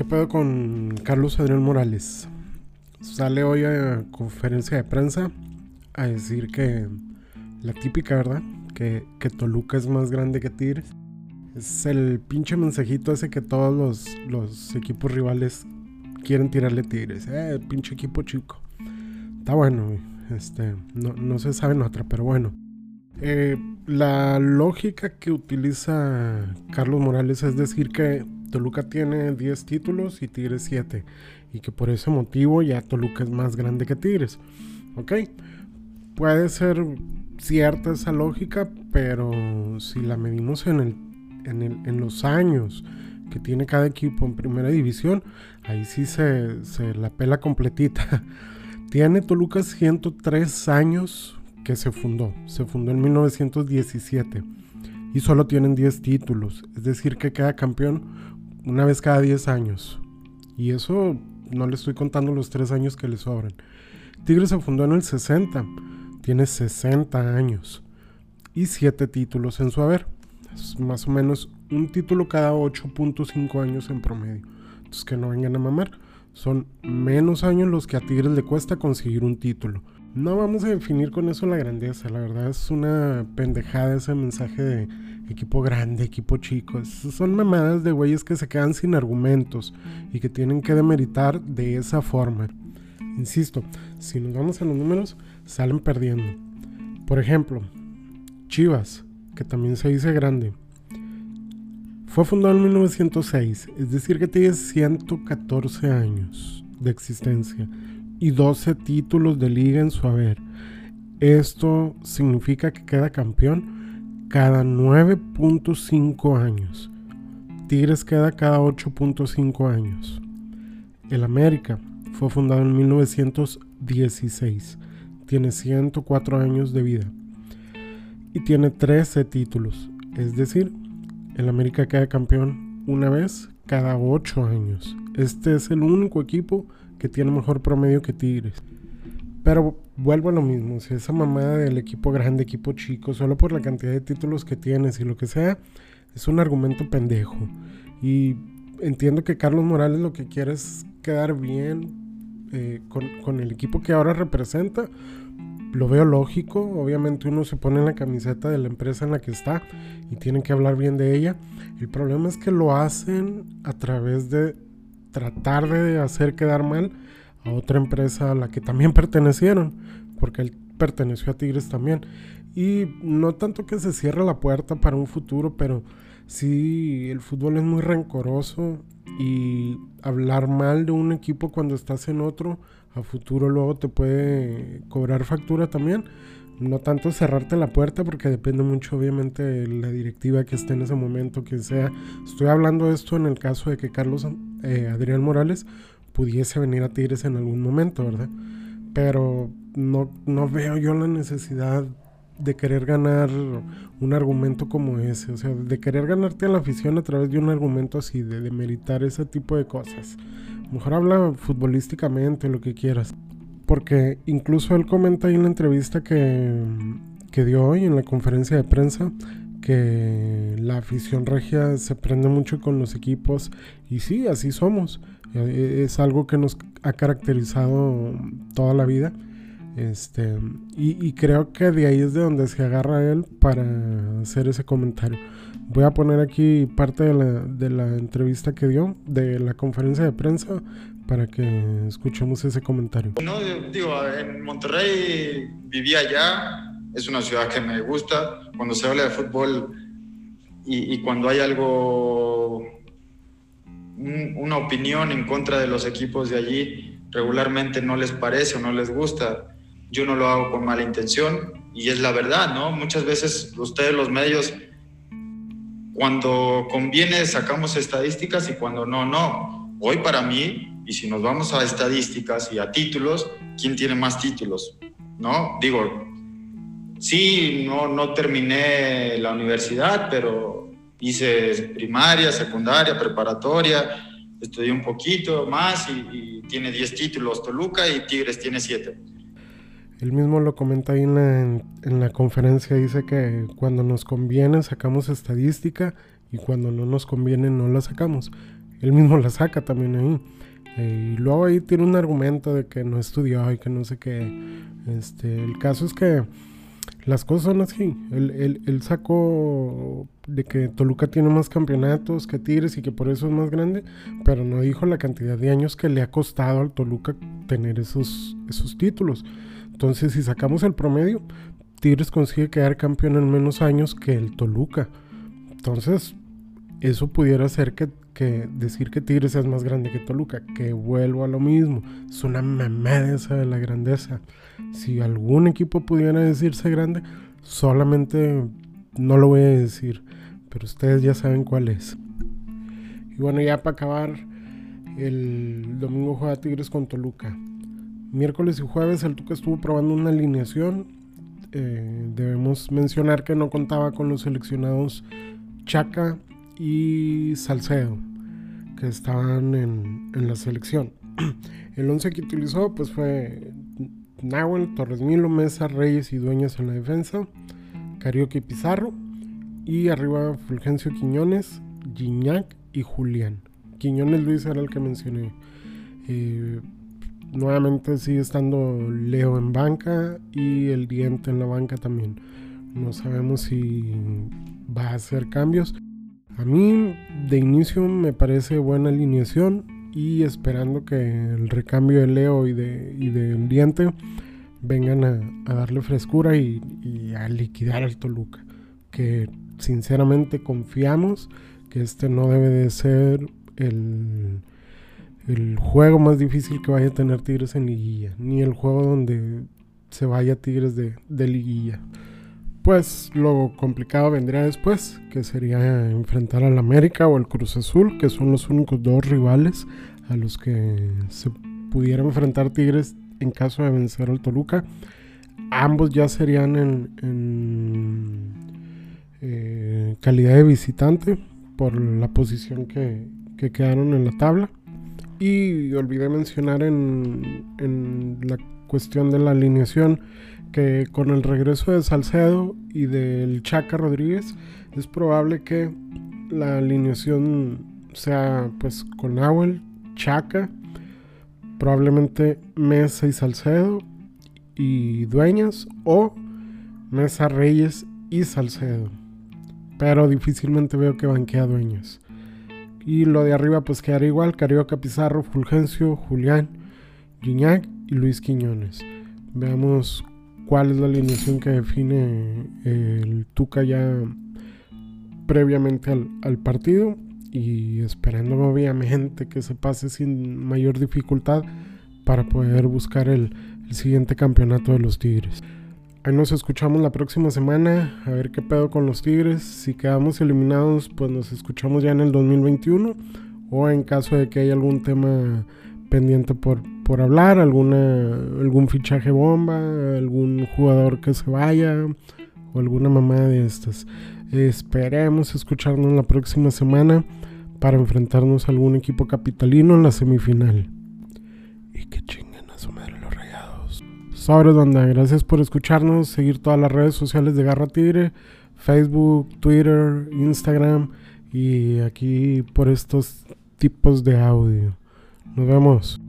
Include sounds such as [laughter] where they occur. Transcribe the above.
¿Qué pedo con Carlos Adrián Morales? Sale hoy a conferencia de prensa a decir que la típica, ¿verdad? Que, Toluca es más grande que Tigres. Es el pinche mensajito ese que todos los, los equipos rivales quieren tirarle Tigres. Eh, pinche equipo chico. Está bueno, este, no, no se sabe en otra, pero bueno. Eh, la lógica que utiliza Carlos Morales es decir que Toluca tiene 10 títulos y Tigres 7. Y que por ese motivo ya Toluca es más grande que Tigres. ¿Ok? Puede ser cierta esa lógica, pero si la medimos en, el, en, los años que tiene cada equipo en primera división, ahí sí se, se la pela completita. [laughs] tiene Toluca 103 años que se fundó. Se fundó en 1917 y solo tienen 10 títulos. Es decir, que queda campeón una vez cada 10 años. Y eso no le estoy contando los 3 años que le sobran. Tigres se fundó en el 60. Tiene 60 años. Y 7 títulos en su haber. Es más o menos un título cada 8.5 años en promedio. Entonces que no vengan a mamar. Son menos años los que a Tigres le cuesta conseguir un título. No vamos a definir con eso la grandeza, la verdad es una pendejada ese mensaje de equipo grande, equipo chico. son mamadas de güeyes que se quedan sin argumentos y que tienen que demeritar de esa forma. Insisto, si nos vamos a los números, salen perdiendo. Por ejemplo, Chivas, que también se dice grande. Fue fundado en 1906, es decir que tiene 114 años de existencia y 12 títulos de liga en su haber. Esto significa que queda campeón cada 9.5 años. Tigres queda cada 8.5 años. El América fue fundado en 1916. Tiene 104 años de vida. Y tiene 13 títulos. Es decir, el América queda campeón una vez cada 8 años. Este es el único equipo que tiene mejor promedio que Tigres. Pero vuelvo a lo mismo, si esa mamada del equipo grande, equipo chico, solo por la cantidad de títulos que tienes y lo que sea, es un argumento pendejo. Y entiendo que Carlos Morales lo que quiere es quedar bien eh, con, con, el equipo que ahora representa. Lo veo lógico, obviamente uno se pone en la camiseta de la empresa en la que está y tienen que hablar bien de ella. El problema es que lo hacen a través de tratar de hacer quedar mal a otra empresa a la que también pertenecieron, porque él perteneció a Tigres también. Y no tanto que se cierre la puerta para un futuro, pero sí el fútbol es muy rencoroso y hablar mal de un equipo cuando estás en otro, a futuro luego te puede cobrar factura también no tanto cerrarte la puerta porque depende mucho obviamente de la directiva que esté en ese momento, quien sea. Estoy hablando de esto en el caso de que Carlos eh, Adrián Morales pudiese venir a Tigres en algún momento, ¿verdad? Pero no, no veo yo la necesidad de querer ganar un argumento como ese, o sea, de querer ganarte a la afición a través de un argumento así, de demeritar ese tipo de cosas. Mejor habla futbolísticamente, lo que quieras porque incluso él comenta ahí en la entrevista que, dio hoy en la conferencia de prensa que la afición regia se prende mucho con los equipos y sí, así somos. Eh, es algo que nos ha caracterizado toda la vida. Este, y, creo que de ahí es de donde se agarra él para hacer ese comentario. Voy a poner aquí parte de la, de la entrevista que dio, de la conferencia de prensa, para que escuchemos ese comentario. No, digo, en Monterrey vivía allá, es una ciudad que me gusta. Cuando se habla de fútbol y, cuando hay algo, una opinión en contra de los equipos de allí, regularmente no les parece o no les gusta. Yo no lo hago con mala intención y es la verdad, ¿no? Muchas veces ustedes los medios, cuando conviene sacamos estadísticas y cuando no, no. Hoy para mí y si nos vamos a estadísticas y a títulos, ¿quién tiene más títulos? ¿No? Digo, sí, no, no terminé la universidad, pero hice primaria, secundaria, preparatoria, estudié un poquito más y, tiene 10 títulos Toluca y Tigres tiene 7. Él mismo lo comenta ahí en la, en la conferencia, dice que cuando nos conviene sacamos estadística y cuando no nos conviene no la sacamos. él mismo la saca también ahí. Eh, y luego ahí tiene un argumento de que no estudió y que no sé qué. Este, el caso es que las cosas son así. Él, sacó de que Toluca tiene más campeonatos que Tigres y que por eso es más grande, pero no dijo la cantidad de años que le ha costado al Toluca tener esos, esos títulos. Entonces, si sacamos el promedio, Tigres consigue quedar campeón en menos años que el Toluca. Entonces, eso pudiera ser que, decir que Tigres es más grande que Toluca, que vuelvo a lo mismo. Es una mamada de la grandeza. Si algún equipo pudiera decirse grande, solamente no lo voy a decir, pero ustedes ya saben cuál es. Y bueno, ya para acabar, el domingo juega Tigres con Toluca. Miércoles y jueves el Tuca estuvo probando una alineación. Eh, debemos mencionar que no contaba con los seleccionados Chaca y Salcedo, que estaban en, en la selección. [clears throat] El 11 que utilizó pues fue Nahuel, Torres Milo, Mesa, Reyes y Dueñas en la defensa, Carioca y Pizarro, y arriba Fulgencio Quiñones, Gignac y Julián. Quiñones Luis era el que mencioné. Eh, nuevamente sigue estando Leo en banca y el diente en la banca también. No sabemos si va a hacer cambios. A mí de inicio me parece buena alineación y esperando que el recambio de Leo y, de, del diente vengan a, darle frescura y, a liquidar al Toluca. Que sinceramente confiamos que este no debe de ser el, el juego más difícil que vaya a tener Tigres en liguilla, ni el juego donde se vaya Tigres de, de liguilla. Pues lo complicado vendría después, que sería enfrentar al América o al Cruz Azul, que son los únicos dos rivales a los que se pudiera enfrentar Tigres en caso de vencer al Toluca. Ambos ya serían en, eh, calidad de visitante por la posición que, quedaron en la tabla. Y olvidé mencionar en, en la cuestión de la alineación que con el regreso de Salcedo y del Chaca Rodríguez es probable que la alineación sea pues con Nahuel, Chaca, probablemente Mesa y Salcedo y Dueñas o Mesa Reyes y Salcedo. Pero difícilmente veo que banquee a Dueñas. Y lo de arriba pues quedaría igual, Carioca Pizarro, Fulgencio, Julián, Gignac Luis Quiñones. Veamos cuál es la alineación que define el Tuca ya previamente al, partido y esperando obviamente que se pase sin mayor dificultad para poder buscar el, siguiente campeonato de los Tigres. Ahí nos escuchamos la próxima semana a ver qué pedo con los Tigres. Si quedamos eliminados, pues nos escuchamos ya en el 2021 o en caso de que haya algún tema pendiente por, por hablar, alguna, algún fichaje bomba, algún jugador que se vaya o alguna mamá de estas. Esperemos escucharnos la próxima semana para enfrentarnos a algún equipo capitalino en la semifinal. Y que chinguen a su madre los rayados. Sobre donde, gracias por escucharnos, seguir todas las redes sociales de Garra Tigre, Facebook, Twitter, Instagram y aquí por estos tipos de audio. Nos vemos.